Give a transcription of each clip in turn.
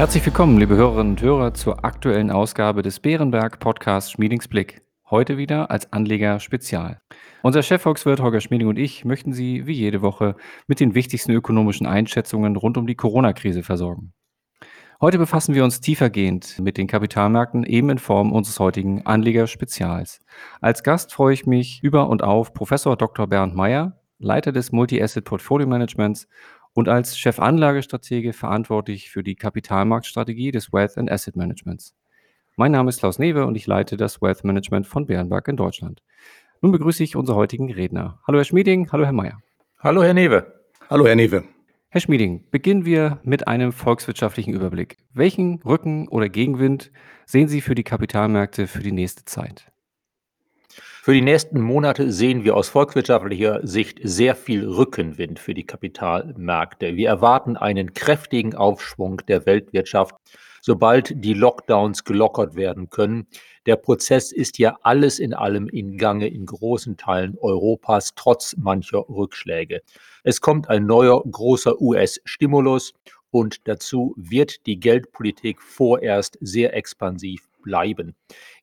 Herzlich willkommen, liebe Hörerinnen und Hörer, zur aktuellen Ausgabe des Bärenberg Podcast Schmiedingsblick. Heute wieder als Anleger Spezial. Unser Chefvolkswirt Holger Schmieding und ich möchten Sie wie jede Woche mit den wichtigsten ökonomischen Einschätzungen rund um die Corona-Krise versorgen. Heute befassen wir uns tiefergehend mit den Kapitalmärkten eben in Form unseres heutigen Anleger-Spezials. Als Gast freue ich mich über und auf Professor Dr. Bernd Meyer, Leiter des Multi-Asset Portfolio Managements und als Chefanlagestratege verantwortlich für die Kapitalmarktstrategie des Wealth and Asset Managements. Mein Name ist Klaus Newe und ich leite das Wealth Management von Bärenberg in Deutschland. Nun begrüße ich unsere heutigen Redner. Hallo Herr Schmieding, hallo Herr Mayer. Hallo Herr Newe. Hallo Herr Newe. Herr Schmieding, beginnen wir mit einem volkswirtschaftlichen Überblick. Welchen Rücken- oder Gegenwind sehen Sie für die Kapitalmärkte für die nächste Zeit? Für die nächsten Monate sehen wir aus volkswirtschaftlicher Sicht sehr viel Rückenwind für die Kapitalmärkte. Wir erwarten einen kräftigen Aufschwung der Weltwirtschaft, sobald die Lockdowns gelockert werden können. Der Prozess ist ja alles in allem in Gange in großen Teilen Europas, trotz mancher Rückschläge. Es kommt ein neuer großer US-Stimulus und dazu wird die Geldpolitik vorerst sehr expansiv bleiben.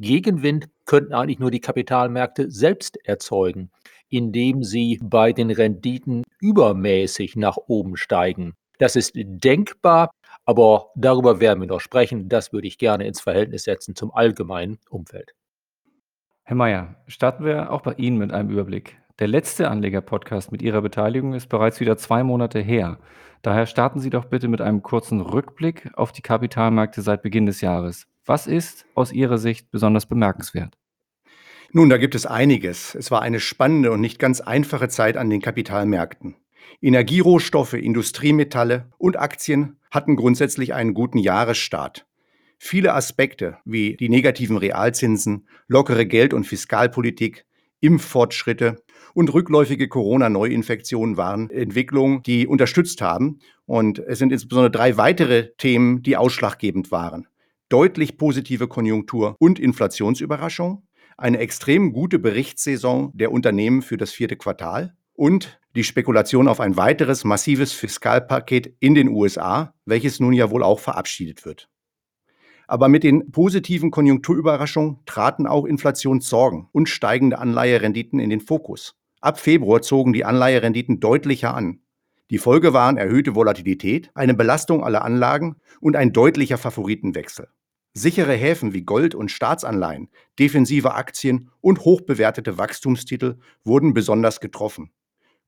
Gegenwind könnten eigentlich nur die Kapitalmärkte selbst erzeugen, indem sie bei den Renditen übermäßig nach oben steigen. Das ist denkbar, aber darüber werden wir noch sprechen. Das würde ich gerne ins Verhältnis setzen zum allgemeinen Umfeld. Herr Mayer, starten wir auch bei Ihnen mit einem Überblick. Der letzte Anleger-Podcast mit Ihrer Beteiligung ist bereits wieder zwei Monate her. Daher starten Sie doch bitte mit einem kurzen Rückblick auf die Kapitalmärkte seit Beginn des Jahres. Was ist aus Ihrer Sicht besonders bemerkenswert? Nun, da gibt es einiges. Es war eine spannende und nicht ganz einfache Zeit an den Kapitalmärkten. Energierohstoffe, Industriemetalle und Aktien hatten grundsätzlich einen guten Jahresstart. Viele Aspekte wie die negativen Realzinsen, lockere Geld- und Fiskalpolitik, Impffortschritte und rückläufige Corona-Neuinfektionen waren Entwicklungen, die unterstützt haben. Und es sind insbesondere drei weitere Themen, die ausschlaggebend waren. Deutlich positive Konjunktur und Inflationsüberraschung, eine extrem gute Berichtssaison der Unternehmen für das vierte Quartal und die Spekulation auf ein weiteres massives Fiskalpaket in den USA, welches nun ja wohl auch verabschiedet wird. Aber mit den positiven Konjunkturüberraschungen traten auch Inflationssorgen und steigende Anleiherenditen in den Fokus. Ab Februar zogen die Anleiherenditen deutlicher an. Die Folge waren erhöhte Volatilität, eine Belastung aller Anlagen und ein deutlicher Favoritenwechsel. Sichere Häfen wie Gold und Staatsanleihen, defensive Aktien und hochbewertete Wachstumstitel wurden besonders getroffen.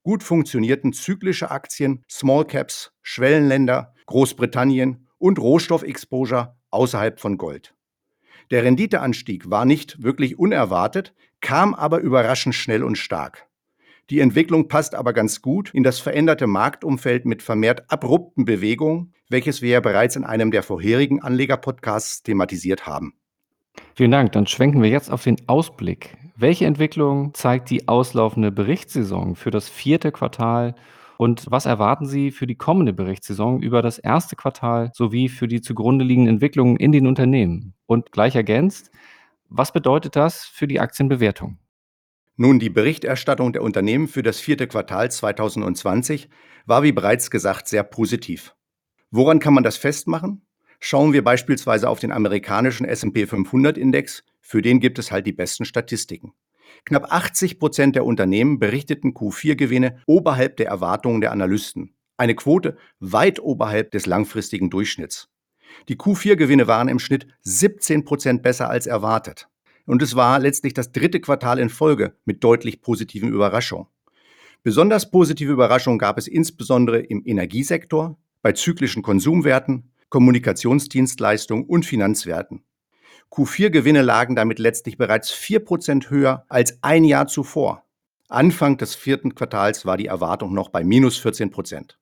Gut funktionierten zyklische Aktien, Small Caps, Schwellenländer, Großbritannien und Rohstoffexposure außerhalb von Gold. Der Renditeanstieg war nicht wirklich unerwartet, kam aber überraschend schnell und stark. Die Entwicklung passt aber ganz gut in das veränderte Marktumfeld mit vermehrt abrupten Bewegungen, welches wir ja bereits in einem der vorherigen Anleger-Podcasts thematisiert haben. Vielen Dank. Dann schwenken wir jetzt auf den Ausblick. Welche Entwicklung zeigt die auslaufende Berichtssaison für das vierte Quartal und was erwarten Sie für die kommende Berichtssaison über das erste Quartal sowie für die zugrunde liegenden Entwicklungen in den Unternehmen? Und gleich ergänzt, was bedeutet das für die Aktienbewertung? Nun, die Berichterstattung der Unternehmen für das vierte Quartal 2020 war wie bereits gesagt sehr positiv. Woran kann man das festmachen? Schauen wir beispielsweise auf den amerikanischen SP 500 Index, für den gibt es halt die besten Statistiken. Knapp 80 Prozent der Unternehmen berichteten Q4-Gewinne oberhalb der Erwartungen der Analysten. Eine Quote weit oberhalb des langfristigen Durchschnitts. Die Q4-Gewinne waren im Schnitt 17 Prozent besser als erwartet. Und es war letztlich das dritte Quartal in Folge mit deutlich positiven Überraschungen. Besonders positive Überraschungen gab es insbesondere im Energiesektor, bei zyklischen Konsumwerten, Kommunikationsdienstleistungen und Finanzwerten. Q4-Gewinne lagen damit letztlich bereits 4% höher als ein Jahr zuvor. Anfang des vierten Quartals war die Erwartung noch bei minus 14%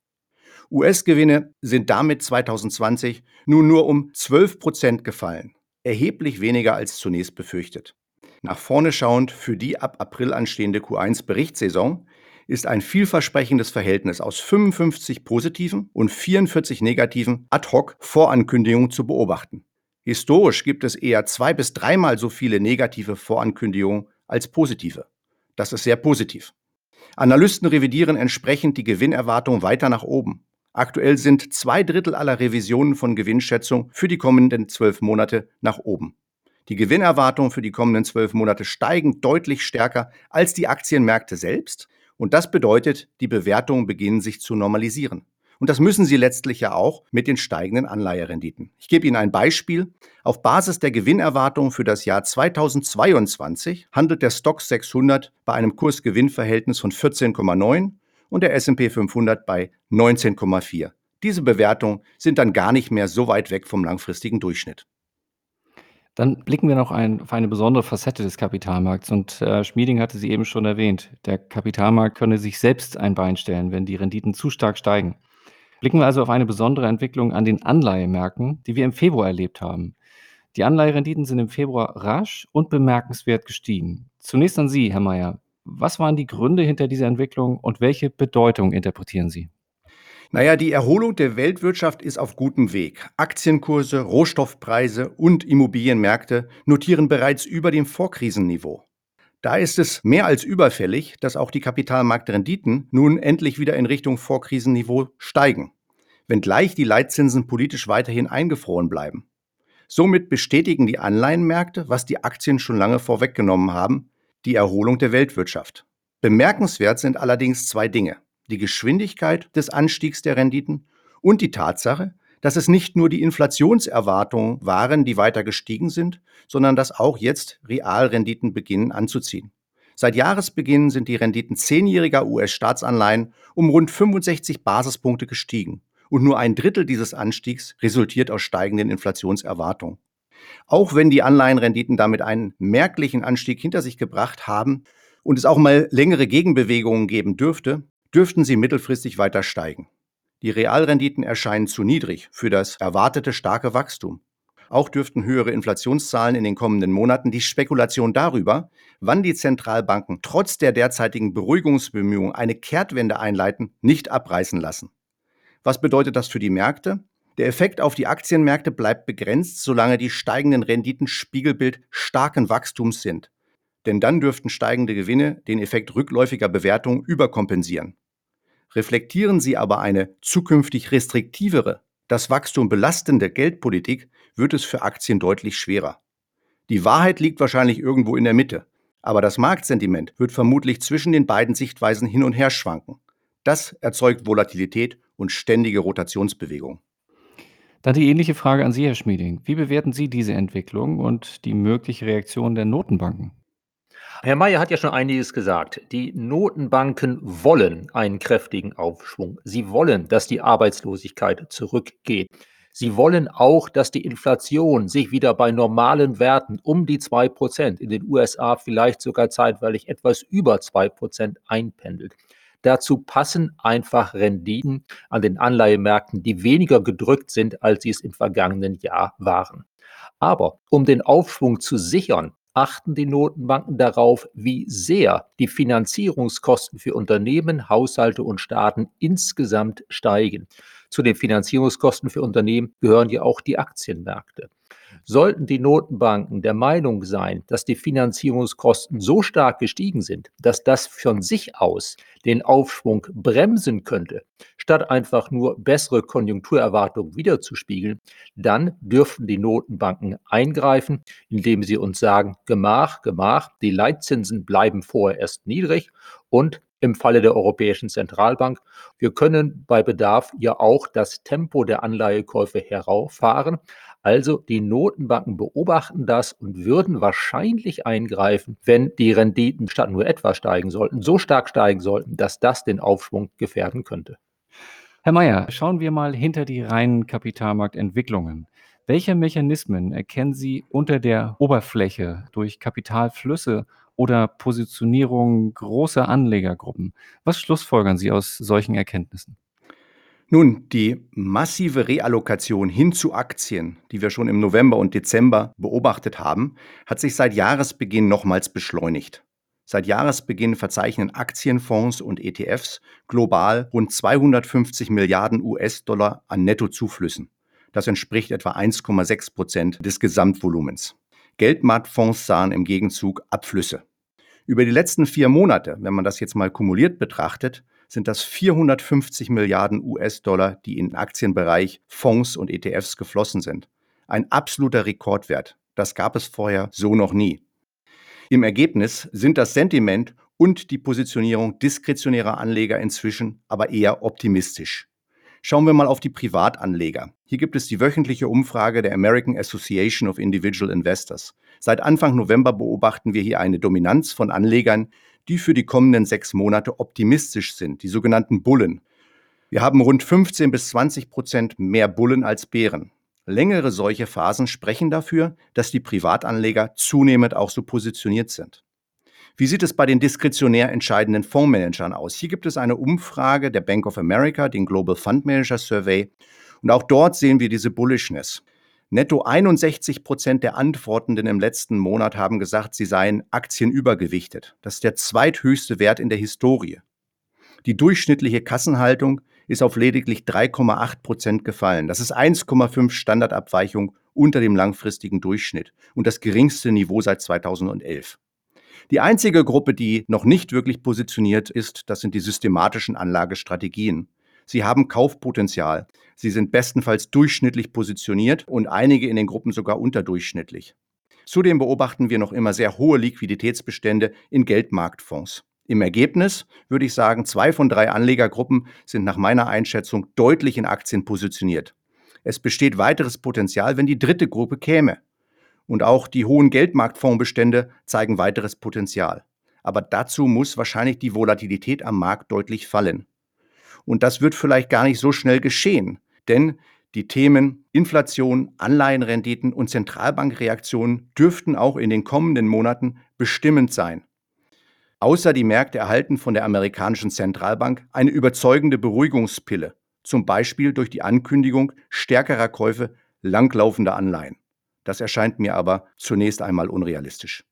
US-Gewinne sind damit 2020 nun nur um 12% gefallen erheblich weniger als zunächst befürchtet. Nach vorne schauend für die ab April anstehende Q1-Berichtssaison ist ein vielversprechendes Verhältnis aus 55 positiven und 44 negativen Ad-Hoc-Vorankündigungen zu beobachten. Historisch gibt es eher zwei bis dreimal so viele negative Vorankündigungen als positive. Das ist sehr positiv. Analysten revidieren entsprechend die Gewinnerwartung weiter nach oben. Aktuell sind zwei Drittel aller Revisionen von Gewinnschätzung für die kommenden zwölf Monate nach oben. Die Gewinnerwartungen für die kommenden zwölf Monate steigen deutlich stärker als die Aktienmärkte selbst. Und das bedeutet, die Bewertungen beginnen sich zu normalisieren. Und das müssen sie letztlich ja auch mit den steigenden Anleiherenditen. Ich gebe Ihnen ein Beispiel. Auf Basis der Gewinnerwartung für das Jahr 2022 handelt der Stock 600 bei einem Kursgewinnverhältnis von 14,9 und der S&P 500 bei 19,4. Diese Bewertungen sind dann gar nicht mehr so weit weg vom langfristigen Durchschnitt. Dann blicken wir noch ein, auf eine besondere Facette des Kapitalmarkts. Und äh, Schmieding hatte sie eben schon erwähnt. Der Kapitalmarkt könne sich selbst ein Bein stellen, wenn die Renditen zu stark steigen. Blicken wir also auf eine besondere Entwicklung an den Anleihemärkten, die wir im Februar erlebt haben. Die Anleiherenditen sind im Februar rasch und bemerkenswert gestiegen. Zunächst an Sie, Herr Mayer. Was waren die Gründe hinter dieser Entwicklung und welche Bedeutung interpretieren Sie? Naja, die Erholung der Weltwirtschaft ist auf gutem Weg. Aktienkurse, Rohstoffpreise und Immobilienmärkte notieren bereits über dem Vorkrisenniveau. Da ist es mehr als überfällig, dass auch die Kapitalmarktrenditen nun endlich wieder in Richtung Vorkrisenniveau steigen, wenngleich die Leitzinsen politisch weiterhin eingefroren bleiben. Somit bestätigen die Anleihenmärkte, was die Aktien schon lange vorweggenommen haben, die Erholung der Weltwirtschaft. Bemerkenswert sind allerdings zwei Dinge die Geschwindigkeit des Anstiegs der Renditen und die Tatsache, dass es nicht nur die Inflationserwartungen waren, die weiter gestiegen sind, sondern dass auch jetzt Realrenditen beginnen anzuziehen. Seit Jahresbeginn sind die Renditen zehnjähriger US-Staatsanleihen um rund 65 Basispunkte gestiegen. Und nur ein Drittel dieses Anstiegs resultiert aus steigenden Inflationserwartungen. Auch wenn die Anleihenrenditen damit einen merklichen Anstieg hinter sich gebracht haben und es auch mal längere Gegenbewegungen geben dürfte, dürften sie mittelfristig weiter steigen. Die Realrenditen erscheinen zu niedrig für das erwartete starke Wachstum. Auch dürften höhere Inflationszahlen in den kommenden Monaten die Spekulation darüber, wann die Zentralbanken trotz der derzeitigen Beruhigungsbemühungen eine Kehrtwende einleiten, nicht abreißen lassen. Was bedeutet das für die Märkte? Der Effekt auf die Aktienmärkte bleibt begrenzt, solange die steigenden Renditen Spiegelbild starken Wachstums sind. Denn dann dürften steigende Gewinne den Effekt rückläufiger Bewertungen überkompensieren. Reflektieren Sie aber eine zukünftig restriktivere, das Wachstum belastende Geldpolitik, wird es für Aktien deutlich schwerer. Die Wahrheit liegt wahrscheinlich irgendwo in der Mitte, aber das Marktsentiment wird vermutlich zwischen den beiden Sichtweisen hin und her schwanken. Das erzeugt Volatilität und ständige Rotationsbewegung. Dann die ähnliche Frage an Sie, Herr Schmieding. Wie bewerten Sie diese Entwicklung und die mögliche Reaktion der Notenbanken? Herr Mayer hat ja schon einiges gesagt. Die Notenbanken wollen einen kräftigen Aufschwung. Sie wollen, dass die Arbeitslosigkeit zurückgeht. Sie wollen auch, dass die Inflation sich wieder bei normalen Werten um die 2%, in den USA vielleicht sogar zeitweilig etwas über 2% einpendelt. Dazu passen einfach Renditen an den Anleihemärkten, die weniger gedrückt sind, als sie es im vergangenen Jahr waren. Aber um den Aufschwung zu sichern, achten die Notenbanken darauf, wie sehr die Finanzierungskosten für Unternehmen, Haushalte und Staaten insgesamt steigen. Zu den Finanzierungskosten für Unternehmen gehören ja auch die Aktienmärkte. Sollten die Notenbanken der Meinung sein, dass die Finanzierungskosten so stark gestiegen sind, dass das von sich aus den Aufschwung bremsen könnte, statt einfach nur bessere Konjunkturerwartungen wiederzuspiegeln, dann dürften die Notenbanken eingreifen, indem sie uns sagen, Gemach, Gemach, die Leitzinsen bleiben vorerst niedrig und im Falle der Europäischen Zentralbank. Wir können bei Bedarf ja auch das Tempo der Anleihekäufe herauffahren, also die Notenbanken beobachten das und würden wahrscheinlich eingreifen, wenn die Renditen statt nur etwas steigen sollten, so stark steigen sollten, dass das den Aufschwung gefährden könnte. Herr Mayer, schauen wir mal hinter die reinen Kapitalmarktentwicklungen. Welche Mechanismen erkennen Sie unter der Oberfläche durch Kapitalflüsse oder Positionierung großer Anlegergruppen? Was schlussfolgern Sie aus solchen Erkenntnissen? Nun, die massive Reallokation hin zu Aktien, die wir schon im November und Dezember beobachtet haben, hat sich seit Jahresbeginn nochmals beschleunigt. Seit Jahresbeginn verzeichnen Aktienfonds und ETFs global rund 250 Milliarden US-Dollar an Nettozuflüssen. Das entspricht etwa 1,6 Prozent des Gesamtvolumens. Geldmarktfonds sahen im Gegenzug Abflüsse. Über die letzten vier Monate, wenn man das jetzt mal kumuliert betrachtet, sind das 450 Milliarden US-Dollar, die in den Aktienbereich, Fonds und ETFs geflossen sind. Ein absoluter Rekordwert. Das gab es vorher so noch nie. Im Ergebnis sind das Sentiment und die Positionierung diskretionärer Anleger inzwischen aber eher optimistisch. Schauen wir mal auf die Privatanleger. Hier gibt es die wöchentliche Umfrage der American Association of Individual Investors. Seit Anfang November beobachten wir hier eine Dominanz von Anlegern, die für die kommenden sechs Monate optimistisch sind, die sogenannten Bullen. Wir haben rund 15 bis 20 Prozent mehr Bullen als Bären. Längere solche Phasen sprechen dafür, dass die Privatanleger zunehmend auch so positioniert sind. Wie sieht es bei den diskretionär entscheidenden Fondsmanagern aus? Hier gibt es eine Umfrage der Bank of America, den Global Fund Manager Survey. Und auch dort sehen wir diese Bullishness. Netto 61 Prozent der Antwortenden im letzten Monat haben gesagt, sie seien aktienübergewichtet. Das ist der zweithöchste Wert in der Historie. Die durchschnittliche Kassenhaltung ist auf lediglich 3,8 Prozent gefallen. Das ist 1,5 Standardabweichung unter dem langfristigen Durchschnitt und das geringste Niveau seit 2011. Die einzige Gruppe, die noch nicht wirklich positioniert ist, das sind die systematischen Anlagestrategien. Sie haben Kaufpotenzial. Sie sind bestenfalls durchschnittlich positioniert und einige in den Gruppen sogar unterdurchschnittlich. Zudem beobachten wir noch immer sehr hohe Liquiditätsbestände in Geldmarktfonds. Im Ergebnis würde ich sagen, zwei von drei Anlegergruppen sind nach meiner Einschätzung deutlich in Aktien positioniert. Es besteht weiteres Potenzial, wenn die dritte Gruppe käme. Und auch die hohen Geldmarktfondsbestände zeigen weiteres Potenzial. Aber dazu muss wahrscheinlich die Volatilität am Markt deutlich fallen. Und das wird vielleicht gar nicht so schnell geschehen, denn die Themen Inflation, Anleihenrenditen und Zentralbankreaktionen dürften auch in den kommenden Monaten bestimmend sein. Außer die Märkte erhalten von der amerikanischen Zentralbank eine überzeugende Beruhigungspille, zum Beispiel durch die Ankündigung stärkerer Käufe langlaufender Anleihen. Das erscheint mir aber zunächst einmal unrealistisch.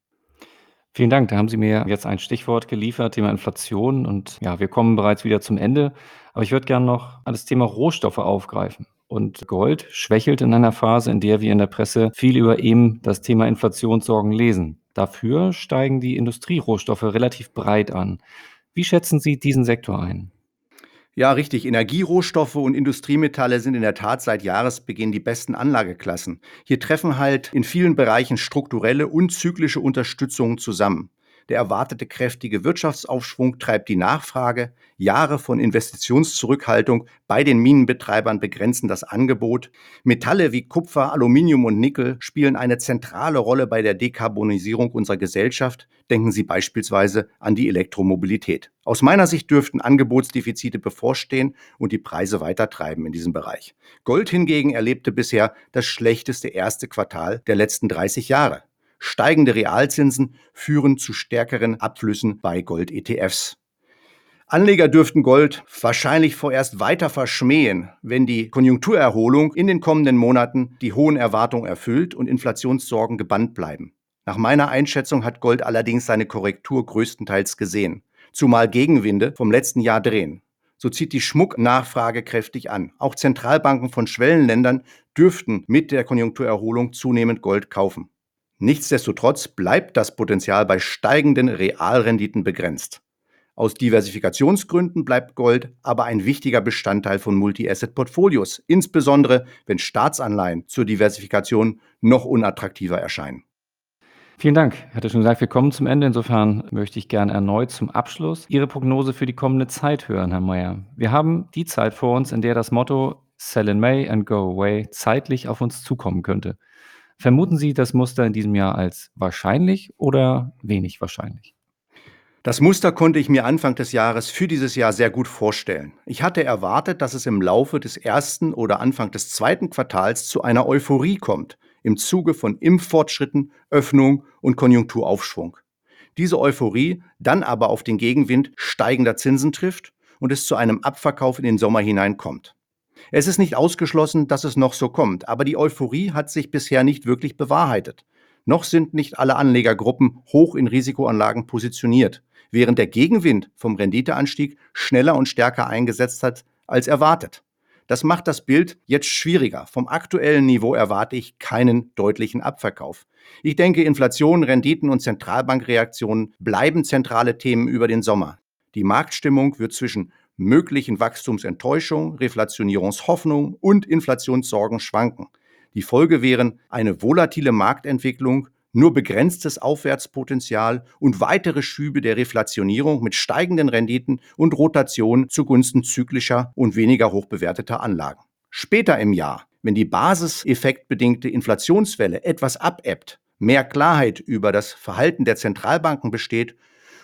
Vielen Dank. Da haben Sie mir jetzt ein Stichwort geliefert, Thema Inflation. Und ja, wir kommen bereits wieder zum Ende. Aber ich würde gerne noch das Thema Rohstoffe aufgreifen. Und Gold schwächelt in einer Phase, in der wir in der Presse viel über eben das Thema Inflationssorgen lesen. Dafür steigen die Industrierohstoffe relativ breit an. Wie schätzen Sie diesen Sektor ein? Ja, richtig. Energierohstoffe und Industriemetalle sind in der Tat seit Jahresbeginn die besten Anlageklassen. Hier treffen halt in vielen Bereichen strukturelle und zyklische Unterstützung zusammen. Der erwartete kräftige Wirtschaftsaufschwung treibt die Nachfrage. Jahre von Investitionszurückhaltung bei den Minenbetreibern begrenzen das Angebot. Metalle wie Kupfer, Aluminium und Nickel spielen eine zentrale Rolle bei der Dekarbonisierung unserer Gesellschaft. Denken Sie beispielsweise an die Elektromobilität. Aus meiner Sicht dürften Angebotsdefizite bevorstehen und die Preise weiter treiben in diesem Bereich. Gold hingegen erlebte bisher das schlechteste erste Quartal der letzten 30 Jahre. Steigende Realzinsen führen zu stärkeren Abflüssen bei Gold-ETFs. Anleger dürften Gold wahrscheinlich vorerst weiter verschmähen, wenn die Konjunkturerholung in den kommenden Monaten die hohen Erwartungen erfüllt und Inflationssorgen gebannt bleiben. Nach meiner Einschätzung hat Gold allerdings seine Korrektur größtenteils gesehen, zumal Gegenwinde vom letzten Jahr drehen. So zieht die Schmucknachfrage kräftig an. Auch Zentralbanken von Schwellenländern dürften mit der Konjunkturerholung zunehmend Gold kaufen. Nichtsdestotrotz bleibt das Potenzial bei steigenden Realrenditen begrenzt. Aus Diversifikationsgründen bleibt Gold aber ein wichtiger Bestandteil von Multi-Asset-Portfolios, insbesondere wenn Staatsanleihen zur Diversifikation noch unattraktiver erscheinen. Vielen Dank. Ich hatte schon gesagt, wir kommen zum Ende. Insofern möchte ich gerne erneut zum Abschluss Ihre Prognose für die kommende Zeit hören, Herr Mayer. Wir haben die Zeit vor uns, in der das Motto Sell in May and Go Away zeitlich auf uns zukommen könnte. Vermuten Sie das Muster in diesem Jahr als wahrscheinlich oder wenig wahrscheinlich? Das Muster konnte ich mir Anfang des Jahres für dieses Jahr sehr gut vorstellen. Ich hatte erwartet, dass es im Laufe des ersten oder Anfang des zweiten Quartals zu einer Euphorie kommt, im Zuge von Impffortschritten, Öffnung und Konjunkturaufschwung. Diese Euphorie dann aber auf den Gegenwind steigender Zinsen trifft und es zu einem Abverkauf in den Sommer hineinkommt. Es ist nicht ausgeschlossen, dass es noch so kommt, aber die Euphorie hat sich bisher nicht wirklich bewahrheitet. Noch sind nicht alle Anlegergruppen hoch in Risikoanlagen positioniert, während der Gegenwind vom Renditeanstieg schneller und stärker eingesetzt hat als erwartet. Das macht das Bild jetzt schwieriger. Vom aktuellen Niveau erwarte ich keinen deutlichen Abverkauf. Ich denke, Inflation, Renditen und Zentralbankreaktionen bleiben zentrale Themen über den Sommer. Die Marktstimmung wird zwischen möglichen Wachstumsenttäuschung, Reflationierungshoffnung und Inflationssorgen schwanken. Die Folge wären eine volatile Marktentwicklung, nur begrenztes Aufwärtspotenzial und weitere Schübe der Reflationierung mit steigenden Renditen und Rotation zugunsten zyklischer und weniger hochbewerteter Anlagen. Später im Jahr, wenn die basiseffektbedingte Inflationswelle etwas abebbt, mehr Klarheit über das Verhalten der Zentralbanken besteht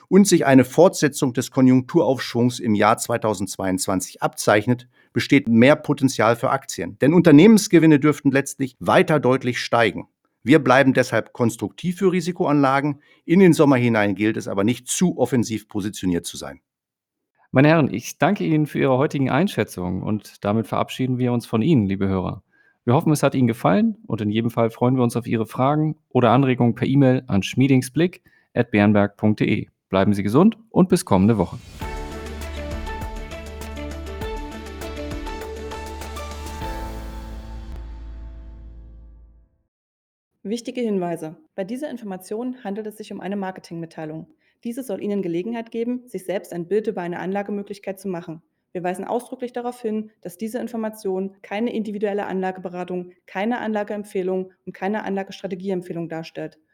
und sich eine Fortsetzung des Konjunkturaufschwungs im Jahr 2022 abzeichnet, besteht mehr Potenzial für Aktien. Denn Unternehmensgewinne dürften letztlich weiter deutlich steigen. Wir bleiben deshalb konstruktiv für Risikoanlagen. In den Sommer hinein gilt es aber nicht zu offensiv positioniert zu sein. Meine Herren, ich danke Ihnen für Ihre heutigen Einschätzungen und damit verabschieden wir uns von Ihnen, liebe Hörer. Wir hoffen, es hat Ihnen gefallen und in jedem Fall freuen wir uns auf Ihre Fragen oder Anregungen per E-Mail an schmiedingsblick.bernberg.de. Bleiben Sie gesund und bis kommende Woche. Wichtige Hinweise. Bei dieser Information handelt es sich um eine Marketingmitteilung. Diese soll Ihnen Gelegenheit geben, sich selbst ein Bild über eine Anlagemöglichkeit zu machen. Wir weisen ausdrücklich darauf hin, dass diese Information keine individuelle Anlageberatung, keine Anlageempfehlung und keine Anlagestrategieempfehlung darstellt.